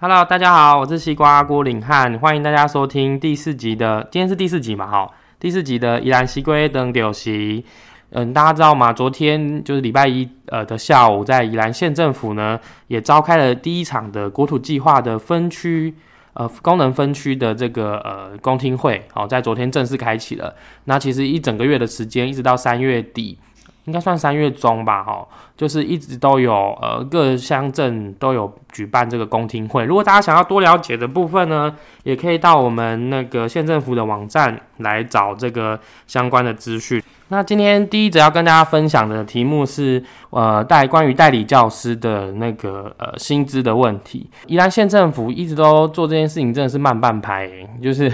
Hello，大家好，我是西瓜郭领汉，欢迎大家收听第四集的，今天是第四集嘛，哈，第四集的宜兰西龟登柳席。嗯，大家知道吗？昨天就是礼拜一，呃的下午，在宜兰县政府呢，也召开了第一场的国土计划的分区，呃，功能分区的这个呃公听会，好，在昨天正式开启了。那其实一整个月的时间，一直到三月底。应该算三月中吧，哈，就是一直都有，呃，各乡镇都有举办这个公听会。如果大家想要多了解的部分呢，也可以到我们那个县政府的网站来找这个相关的资讯。那今天第一则要跟大家分享的题目是，呃，代关于代理教师的那个呃薪资的问题。宜兰县政府一直都做这件事情，真的是慢半拍。就是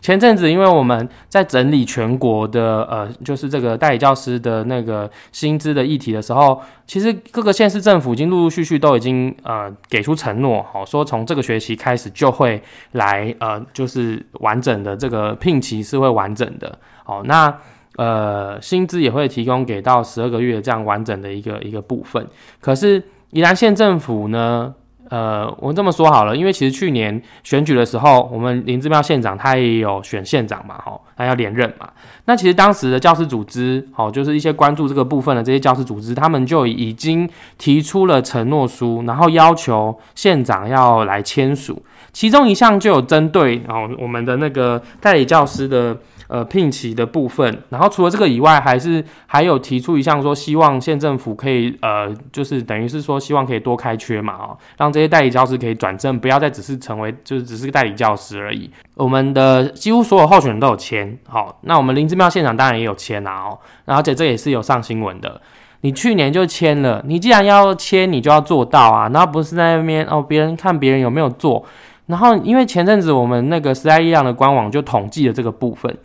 前阵子，因为我们在整理全国的呃，就是这个代理教师的那个薪资的议题的时候，其实各个县市政府已经陆陆续续都已经呃给出承诺，好说从这个学期开始就会来呃，就是完整的这个聘期是会完整的。好，那。呃，薪资也会提供给到十二个月这样完整的一个一个部分。可是宜兰县政府呢，呃，我们这么说好了，因为其实去年选举的时候，我们林志妙县长他也有选县长嘛，哈，他要连任嘛。那其实当时的教师组织，好，就是一些关注这个部分的这些教师组织，他们就已经提出了承诺书，然后要求县长要来签署。其中一项就有针对哦我们的那个代理教师的。呃，聘期的部分，然后除了这个以外，还是还有提出一项说，希望县政府可以呃，就是等于是说，希望可以多开缺嘛，哦，让这些代理教师可以转正，不要再只是成为就是只是个代理教师而已。我们的几乎所有候选人都有签，好，那我们林志妙县长当然也有签啊，哦，而且这也是有上新闻的。你去年就签了，你既然要签，你就要做到啊，然后不是在那边哦，别人看别人有没有做。然后，因为前阵子我们那个时代力量的官网就统计了这个部分，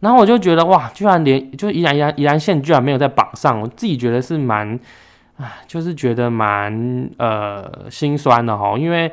然后我就觉得哇，居然连就宜兰宜兰宜兰县居然没有在榜上，我自己觉得是蛮，唉，就是觉得蛮呃心酸的哈。因为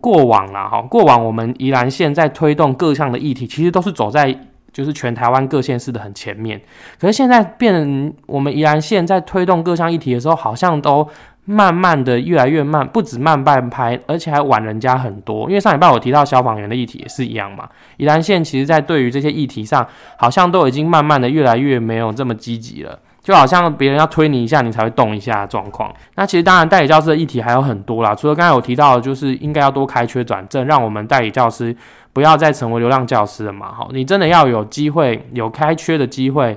过往啦哈，过往我们宜兰县在推动各项的议题，其实都是走在就是全台湾各县市的很前面。可是现在变，我们宜兰县在推动各项议题的时候，好像都。慢慢的越来越慢，不止慢半拍，而且还晚人家很多。因为上礼拜我提到消防员的议题也是一样嘛。宜兰县其实在对于这些议题上，好像都已经慢慢的越来越没有这么积极了，就好像别人要推你一下，你才会动一下状况。那其实当然代理教师的议题还有很多啦，除了刚才我提到的，就是应该要多开缺转正，让我们代理教师不要再成为流浪教师了嘛。好，你真的要有机会有开缺的机会，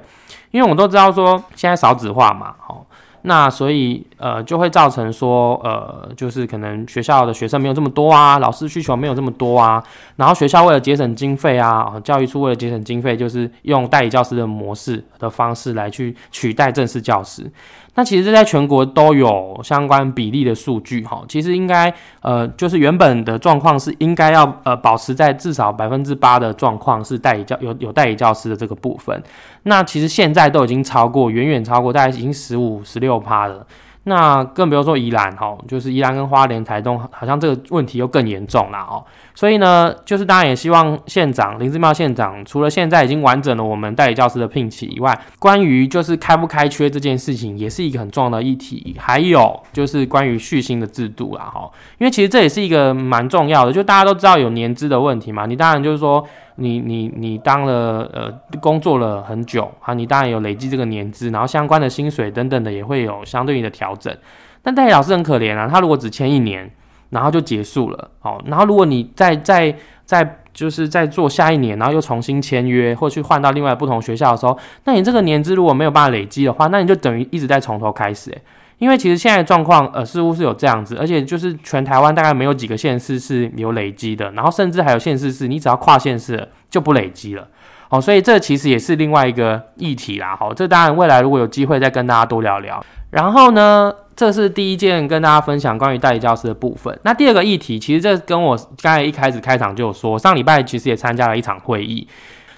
因为我都知道说现在少子化嘛，好。那所以呃就会造成说呃就是可能学校的学生没有这么多啊，老师需求没有这么多啊，然后学校为了节省经费啊，教育处为了节省经费，就是用代理教师的模式的方式来去取代正式教师。那其实这在全国都有相关比例的数据哈，其实应该呃就是原本的状况是应该要呃保持在至少百分之八的状况是代理教有有代理教师的这个部分，那其实现在都已经超过远远超过，大概已经十五十六趴了。那更不用说宜兰哈，就是宜兰跟花莲、台东，好像这个问题又更严重了哦。所以呢，就是当然也希望县长林志茂县长，除了现在已经完整了我们代理教师的聘期以外，关于就是开不开缺这件事情，也是一个很重要的议题。还有就是关于续薪的制度啦哈，因为其实这也是一个蛮重要的，就大家都知道有年资的问题嘛，你当然就是说。你你你当了呃工作了很久啊，你当然有累积这个年资，然后相关的薪水等等的也会有相对应的调整。但代理老师很可怜啊，他如果只签一年，然后就结束了，好，然后如果你再再再就是再做下一年，然后又重新签约或去换到另外不同学校的时候，那你这个年资如果没有办法累积的话，那你就等于一直在从头开始，诶。因为其实现在状况，呃，似乎是有这样子，而且就是全台湾大概没有几个县市是有累积的，然后甚至还有县市是你只要跨县市就不累积了，哦，所以这其实也是另外一个议题啦，好，这当然未来如果有机会再跟大家多聊聊。然后呢，这是第一件跟大家分享关于代理教师的部分。那第二个议题，其实这跟我刚才一开始开场就有说，上礼拜其实也参加了一场会议。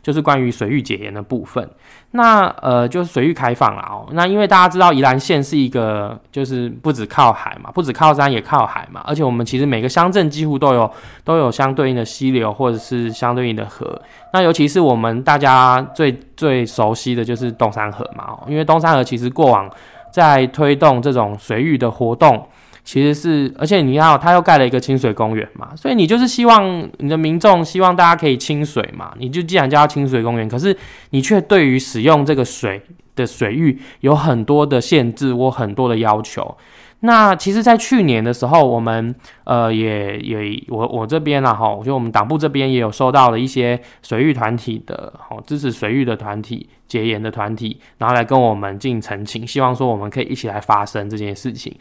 就是关于水域解盐的部分，那呃就是水域开放了哦。那因为大家知道宜兰县是一个，就是不止靠海嘛，不止靠山也靠海嘛，而且我们其实每个乡镇几乎都有都有相对应的溪流或者是相对应的河。那尤其是我们大家最最熟悉的就是东山河嘛哦，因为东山河其实过往在推动这种水域的活动。其实是，而且你看，他又盖了一个清水公园嘛，所以你就是希望你的民众希望大家可以清水嘛，你就既然叫清水公园，可是你却对于使用这个水的水域有很多的限制或很多的要求。那其实，在去年的时候，我们呃也也我我这边啦哈，我觉得我们党部这边也有收到了一些水域团体的，好支持水域的团体、结言的团体，然后来跟我们进行澄清，希望说我们可以一起来发生这件事情。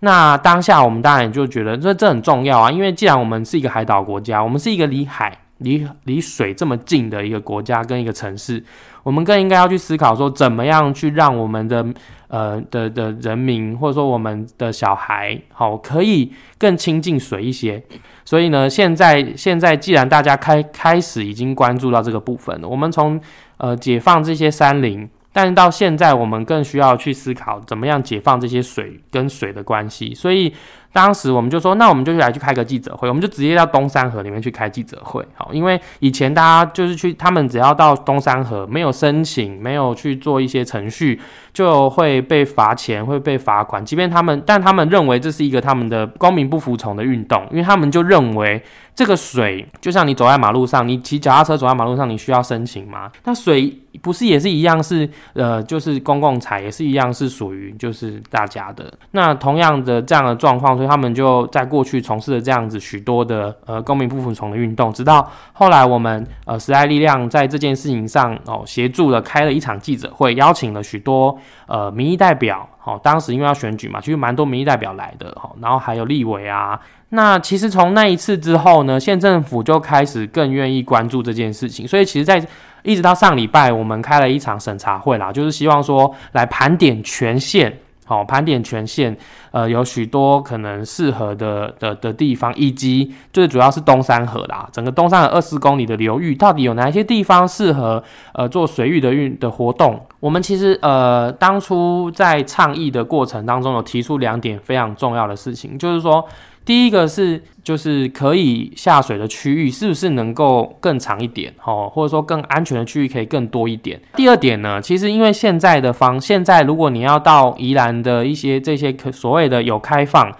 那当下我们当然就觉得这这很重要啊，因为既然我们是一个海岛国家，我们是一个离海、离离水这么近的一个国家跟一个城市，我们更应该要去思考说，怎么样去让我们的呃的的人民或者说我们的小孩，好可以更亲近水一些。所以呢，现在现在既然大家开开始已经关注到这个部分了，我们从呃解放这些山林。但是到现在，我们更需要去思考怎么样解放这些水跟水的关系。所以当时我们就说，那我们就来去开个记者会，我们就直接到东山河里面去开记者会。好，因为以前大家就是去，他们只要到东山河，没有申请，没有去做一些程序，就会被罚钱，会被罚款。即便他们，但他们认为这是一个他们的公民不服从的运动，因为他们就认为这个水就像你走在马路上，你骑脚踏车走在马路上，你需要申请吗？那水。不是也是一样是呃，就是公共财也是一样是属于就是大家的。那同样的这样的状况，他们就在过去从事了这样子许多的呃公民不服从的运动，直到后来我们呃时代力量在这件事情上哦协助了开了一场记者会，邀请了许多呃民意代表。哦，当时因为要选举嘛，其实蛮多民意代表来的哈，然后还有立委啊。那其实从那一次之后呢，县政府就开始更愿意关注这件事情，所以其实，在一直到上礼拜，我们开了一场审查会啦，就是希望说来盘点全县，好盘点全县，呃，有许多可能适合的的的地方，以及最主要是东山河啦，整个东山河二十公里的流域，到底有哪一些地方适合呃做水域的运的活动？我们其实呃当初在倡议的过程当中，有提出两点非常重要的事情，就是说。第一个是，就是可以下水的区域是不是能够更长一点，哦，或者说更安全的区域可以更多一点。第二点呢，其实因为现在的方，现在如果你要到宜兰的一些这些可所谓的有开放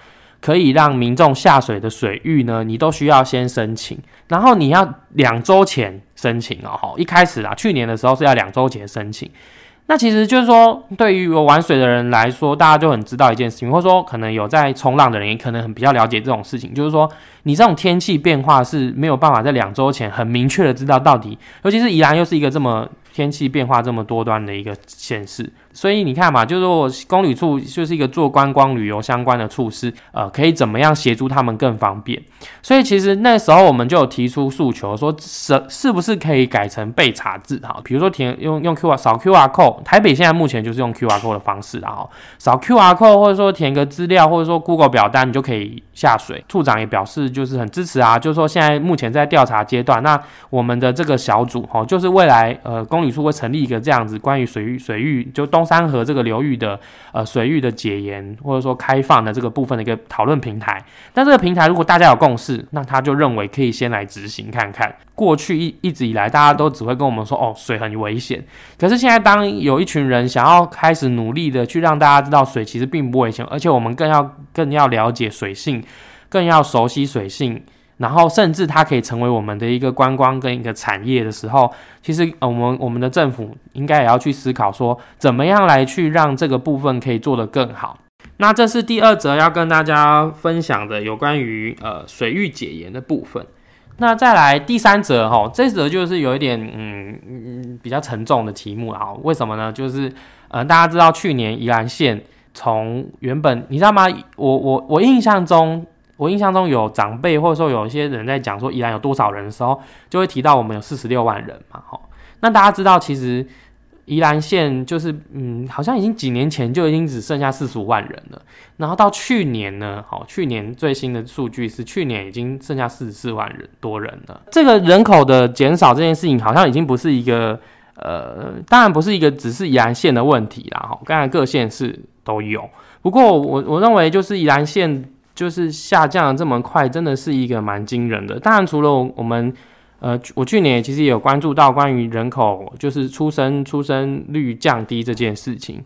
可以让民众下水的水域呢，你都需要先申请，然后你要两周前申请哦，哈，一开始啊，去年的时候是要两周前申请。那其实就是说，对于有玩水的人来说，大家就很知道一件事情，或者说可能有在冲浪的人，也可能很比较了解这种事情，就是说，你这种天气变化是没有办法在两周前很明确的知道到底，尤其是宜兰又是一个这么天气变化这么多端的一个县市。所以你看嘛，就是说公旅处就是一个做观光旅游相关的处施，呃，可以怎么样协助他们更方便？所以其实那时候我们就有提出诉求，说是是不是可以改成被查字哈？比如说填用用 Q R 扫 Q R code，台北现在目前就是用 Q R code 的方式然后，扫 Q R code 或者说填个资料，或者说 Google 表单，你就可以下水。处长也表示就是很支持啊，就是说现在目前在调查阶段，那我们的这个小组哈，就是未来呃公旅处会成立一个这样子关于水域水域就东。三河这个流域的呃水域的解严或者说开放的这个部分的一个讨论平台，但这个平台如果大家有共识，那他就认为可以先来执行看看。过去一一直以来，大家都只会跟我们说哦水很危险，可是现在当有一群人想要开始努力的去让大家知道水其实并不危险，而且我们更要更要了解水性，更要熟悉水性。然后，甚至它可以成为我们的一个观光跟一个产业的时候，其实，我们我们的政府应该也要去思考说，怎么样来去让这个部分可以做得更好。那这是第二则要跟大家分享的有关于呃水域解盐的部分。那再来第三则哈，这则就是有一点嗯嗯比较沉重的题目啊。为什么呢？就是呃大家知道去年宜兰县从原本你知道吗？我我我印象中。我印象中有长辈或者说有一些人在讲说宜兰有多少人的时候，就会提到我们有四十六万人嘛，哈。那大家知道其实宜兰县就是嗯，好像已经几年前就已经只剩下四十五万人了。然后到去年呢，好，去年最新的数据是去年已经剩下四十四万人多人了。这个人口的减少这件事情，好像已经不是一个呃，当然不是一个只是宜兰县的问题啦，哈。刚才各县市都有，不过我我认为就是宜兰县。就是下降这么快，真的是一个蛮惊人的。当然，除了我们，呃，我去年其实也有关注到关于人口，就是出生出生率降低这件事情。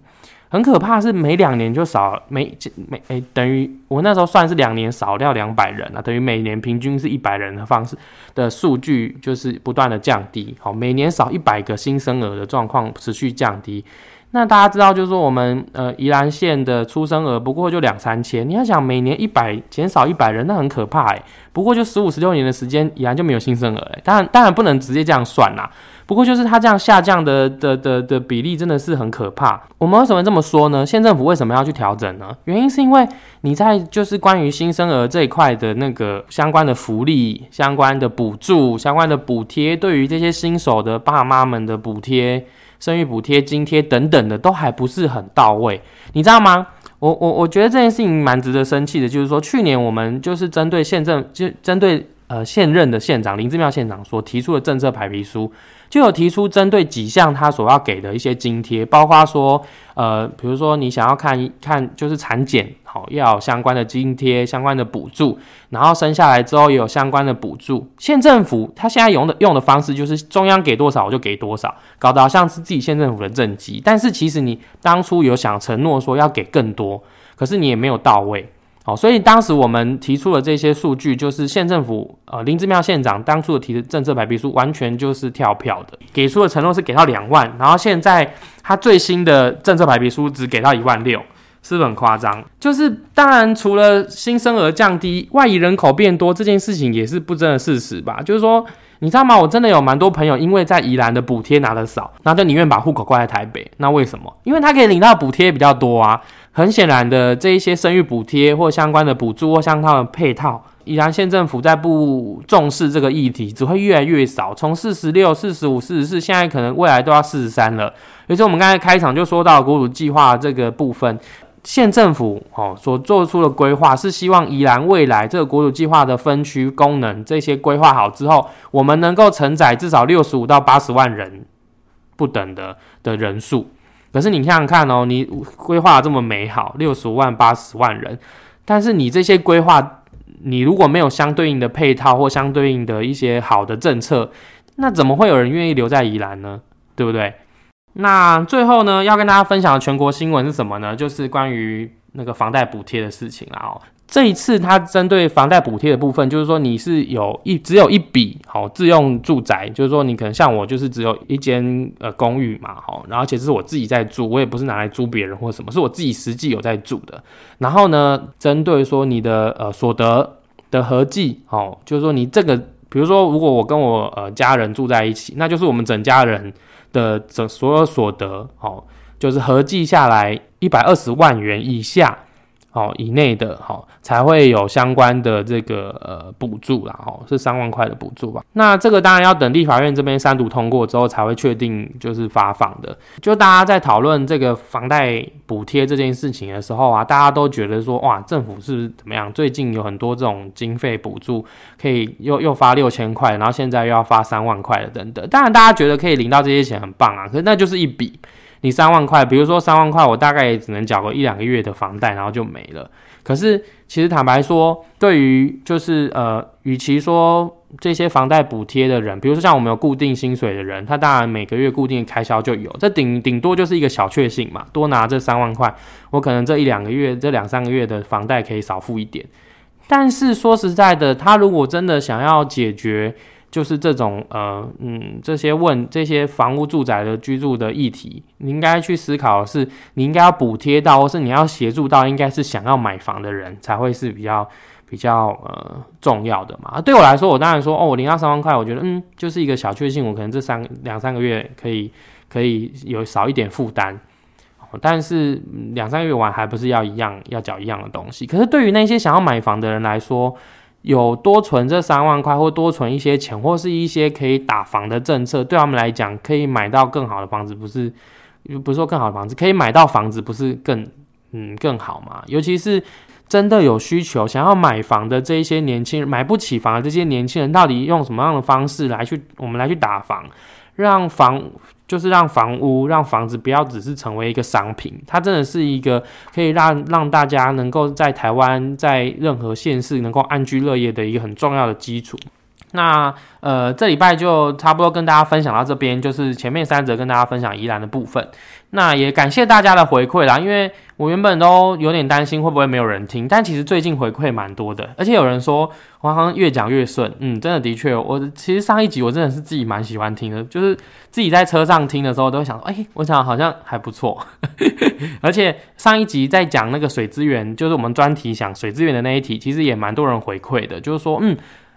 很可怕，是每两年就少每每诶，等于我那时候算是两年少掉两百人啊，等于每年平均是一百人的方式的数据，就是不断的降低。好，每年少一百个新生儿的状况持续降低。那大家知道，就是说我们呃宜兰县的出生额不过就两三千，你要想每年一百减少一百人，那很可怕诶。不过就十五十六年的时间，宜兰就没有新生儿诶。当然当然不能直接这样算啦。不过就是它这样下降的的的的比例真的是很可怕。我们为什么这么说呢？县政府为什么要去调整呢？原因是因为你在就是关于新生儿这一块的那个相关的福利、相关的补助、相关的补贴，对于这些新手的爸妈们的补贴、生育补贴、津贴等等的，都还不是很到位。你知道吗？我我我觉得这件事情蛮值得生气的，就是说去年我们就是针对县政，就针对呃现任的县长林志妙县长所提出的政策排比书。就有提出针对几项他所要给的一些津贴，包括说，呃，比如说你想要看看就是产检，好要有相关的津贴、相关的补助，然后生下来之后也有相关的补助。县政府他现在用的用的方式就是中央给多少我就给多少，搞得好像是自己县政府的政绩。但是其实你当初有想承诺说要给更多，可是你也没有到位。好，所以当时我们提出的这些数据，就是县政府呃林志妙县长当初的提的政策白皮书，完全就是跳票的，给出的承诺是给到两万，然后现在他最新的政策白皮书只给到一万六，是不是很夸张？就是当然除了新生儿降低，外移人口变多这件事情也是不争的事实吧？就是说，你知道吗？我真的有蛮多朋友因为在宜兰的补贴拿的少，那就宁愿把户口挂在台北，那为什么？因为他可以领到补贴比较多啊。很显然的，这一些生育补贴或相关的补助或相关的配套，宜兰县政府在不重视这个议题，只会越来越少。从四十六、四十五、四十四，现在可能未来都要四十三了。而且我们刚才开场就说到国土计划这个部分，县政府哦所做出的规划是希望宜兰未来这个国土计划的分区功能这些规划好之后，我们能够承载至少六十五到八十万人不等的的人数。可是你想想看哦，你规划这么美好，六十五万、八十万人，但是你这些规划，你如果没有相对应的配套或相对应的一些好的政策，那怎么会有人愿意留在宜兰呢？对不对？那最后呢，要跟大家分享的全国新闻是什么呢？就是关于那个房贷补贴的事情啦哦。这一次，它针对房贷补贴的部分，就是说你是有一只有一笔好自用住宅，就是说你可能像我，就是只有一间呃公寓嘛，好，然后且是我自己在住，我也不是拿来租别人或什么，是我自己实际有在住的。然后呢，针对说你的呃所得的合计，好，就是说你这个，比如说如果我跟我呃家人住在一起，那就是我们整家人的整所有所得，哦，就是合计下来一百二十万元以下。哦，以内的哈才会有相关的这个呃补助啦，哈是三万块的补助吧。那这个当然要等立法院这边三读通过之后才会确定就是发放的。就大家在讨论这个房贷补贴这件事情的时候啊，大家都觉得说哇，政府是不是怎么样？最近有很多这种经费补助，可以又又发六千块，然后现在又要发三万块的等等。当然大家觉得可以领到这些钱很棒啊，可是那就是一笔。你三万块，比如说三万块，我大概也只能缴个一两个月的房贷，然后就没了。可是其实坦白说，对于就是呃，与其说这些房贷补贴的人，比如说像我们有固定薪水的人，他当然每个月固定开销就有，这顶顶多就是一个小确幸嘛，多拿这三万块，我可能这一两个月、这两三个月的房贷可以少付一点。但是说实在的，他如果真的想要解决，就是这种呃嗯这些问这些房屋住宅的居住的议题，你应该去思考的是，你应该要补贴到，或是你要协助到，应该是想要买房的人才会是比较比较呃重要的嘛。对我来说，我当然说哦，我领到三万块，我觉得嗯就是一个小确幸，我可能这三两三个月可以可以有少一点负担，但是两三个月完还不是要一样要缴一样的东西。可是对于那些想要买房的人来说，有多存这三万块，或多存一些钱，或是一些可以打房的政策，对他们来讲，可以买到更好的房子，不是？不是说更好的房子，可以买到房子，不是更嗯更好吗？尤其是真的有需求想要买房的这一些年轻人，买不起房的这些年轻人，到底用什么样的方式来去我们来去打房，让房？就是让房屋、让房子不要只是成为一个商品，它真的是一个可以让让大家能够在台湾在任何县市能够安居乐业的一个很重要的基础。那呃，这礼拜就差不多跟大家分享到这边，就是前面三则跟大家分享宜兰的部分。那也感谢大家的回馈啦，因为我原本都有点担心会不会没有人听，但其实最近回馈蛮多的，而且有人说我好像越讲越顺，嗯，真的的确，我其实上一集我真的是自己蛮喜欢听的，就是自己在车上听的时候都会想，哎，我想好像还不错，而且上一集在讲那个水资源，就是我们专题讲水资源的那一题，其实也蛮多人回馈的，就是说，嗯。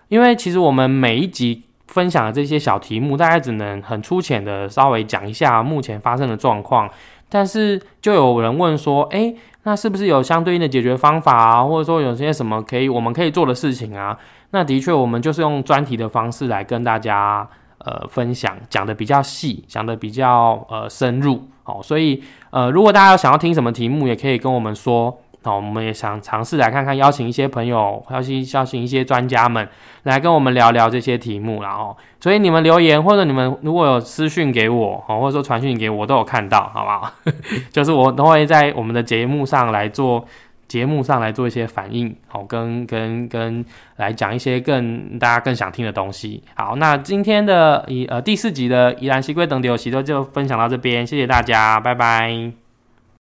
因为其实我们每一集分享的这些小题目，大概只能很粗浅的稍微讲一下目前发生的状况，但是就有人问说，哎，那是不是有相对应的解决方法啊？或者说有些什么可以我们可以做的事情啊？那的确，我们就是用专题的方式来跟大家呃分享，讲的比较细，讲的比较呃深入，好，所以呃如果大家有想要听什么题目，也可以跟我们说。那我们也想尝试来看看，邀请一些朋友，邀请邀请一些专家们来跟我们聊聊这些题目，然后，所以你们留言或者你们如果有私讯给我，哦，或者说传讯给我，都有看到，好不好？就是我都会在我们的节目上来做节目上来做一些反应，好，跟跟跟来讲一些更大家更想听的东西。好，那今天的宜呃第四集的宜兰西归等游戏都就分享到这边，谢谢大家，拜拜。